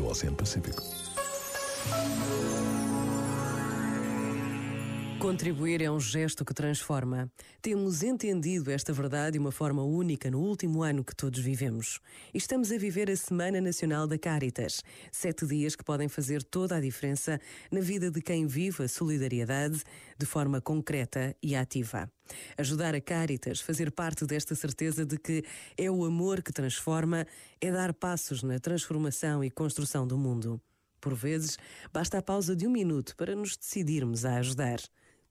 seu Oceano Pacífico. Contribuir é um gesto que transforma. Temos entendido esta verdade de uma forma única no último ano que todos vivemos. Estamos a viver a Semana Nacional da Caritas. Sete dias que podem fazer toda a diferença na vida de quem vive a solidariedade de forma concreta e ativa. Ajudar a Caritas, fazer parte desta certeza de que é o amor que transforma, é dar passos na transformação e construção do mundo. Por vezes, basta a pausa de um minuto para nos decidirmos a ajudar.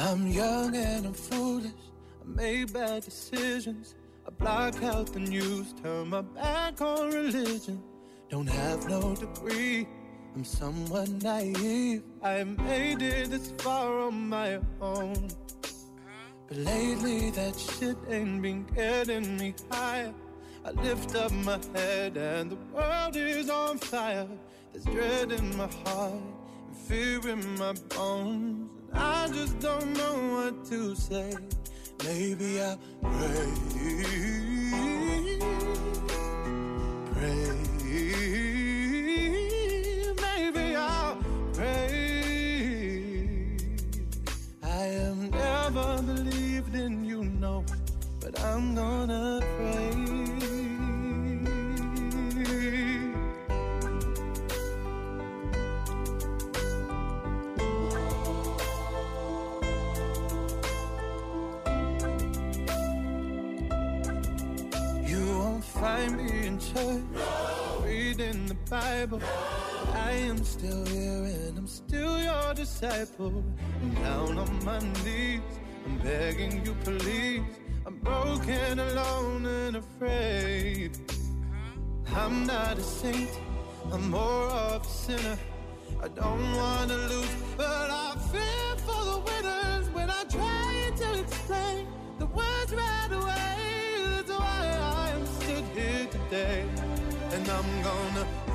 I'm young and I'm foolish. I made bad decisions. I block out the news, turn my back on religion. Don't have no degree. I'm somewhat naive. I made it this far on my own. But lately that shit ain't been getting me higher. I lift up my head and the world is on fire. There's dread in my heart and fear in my bones. I just don't know what to say. Maybe I'll pray, pray. Maybe I'll pray. I am never believed in you, know, but I'm gonna pray. Find me in church, no. reading the Bible. No. I am still here and I'm still your disciple. I'm down on my knees, I'm begging you, please. I'm broken, alone, and afraid. I'm not a saint, I'm more of a sinner. I don't wanna lose, day, and I'm gonna.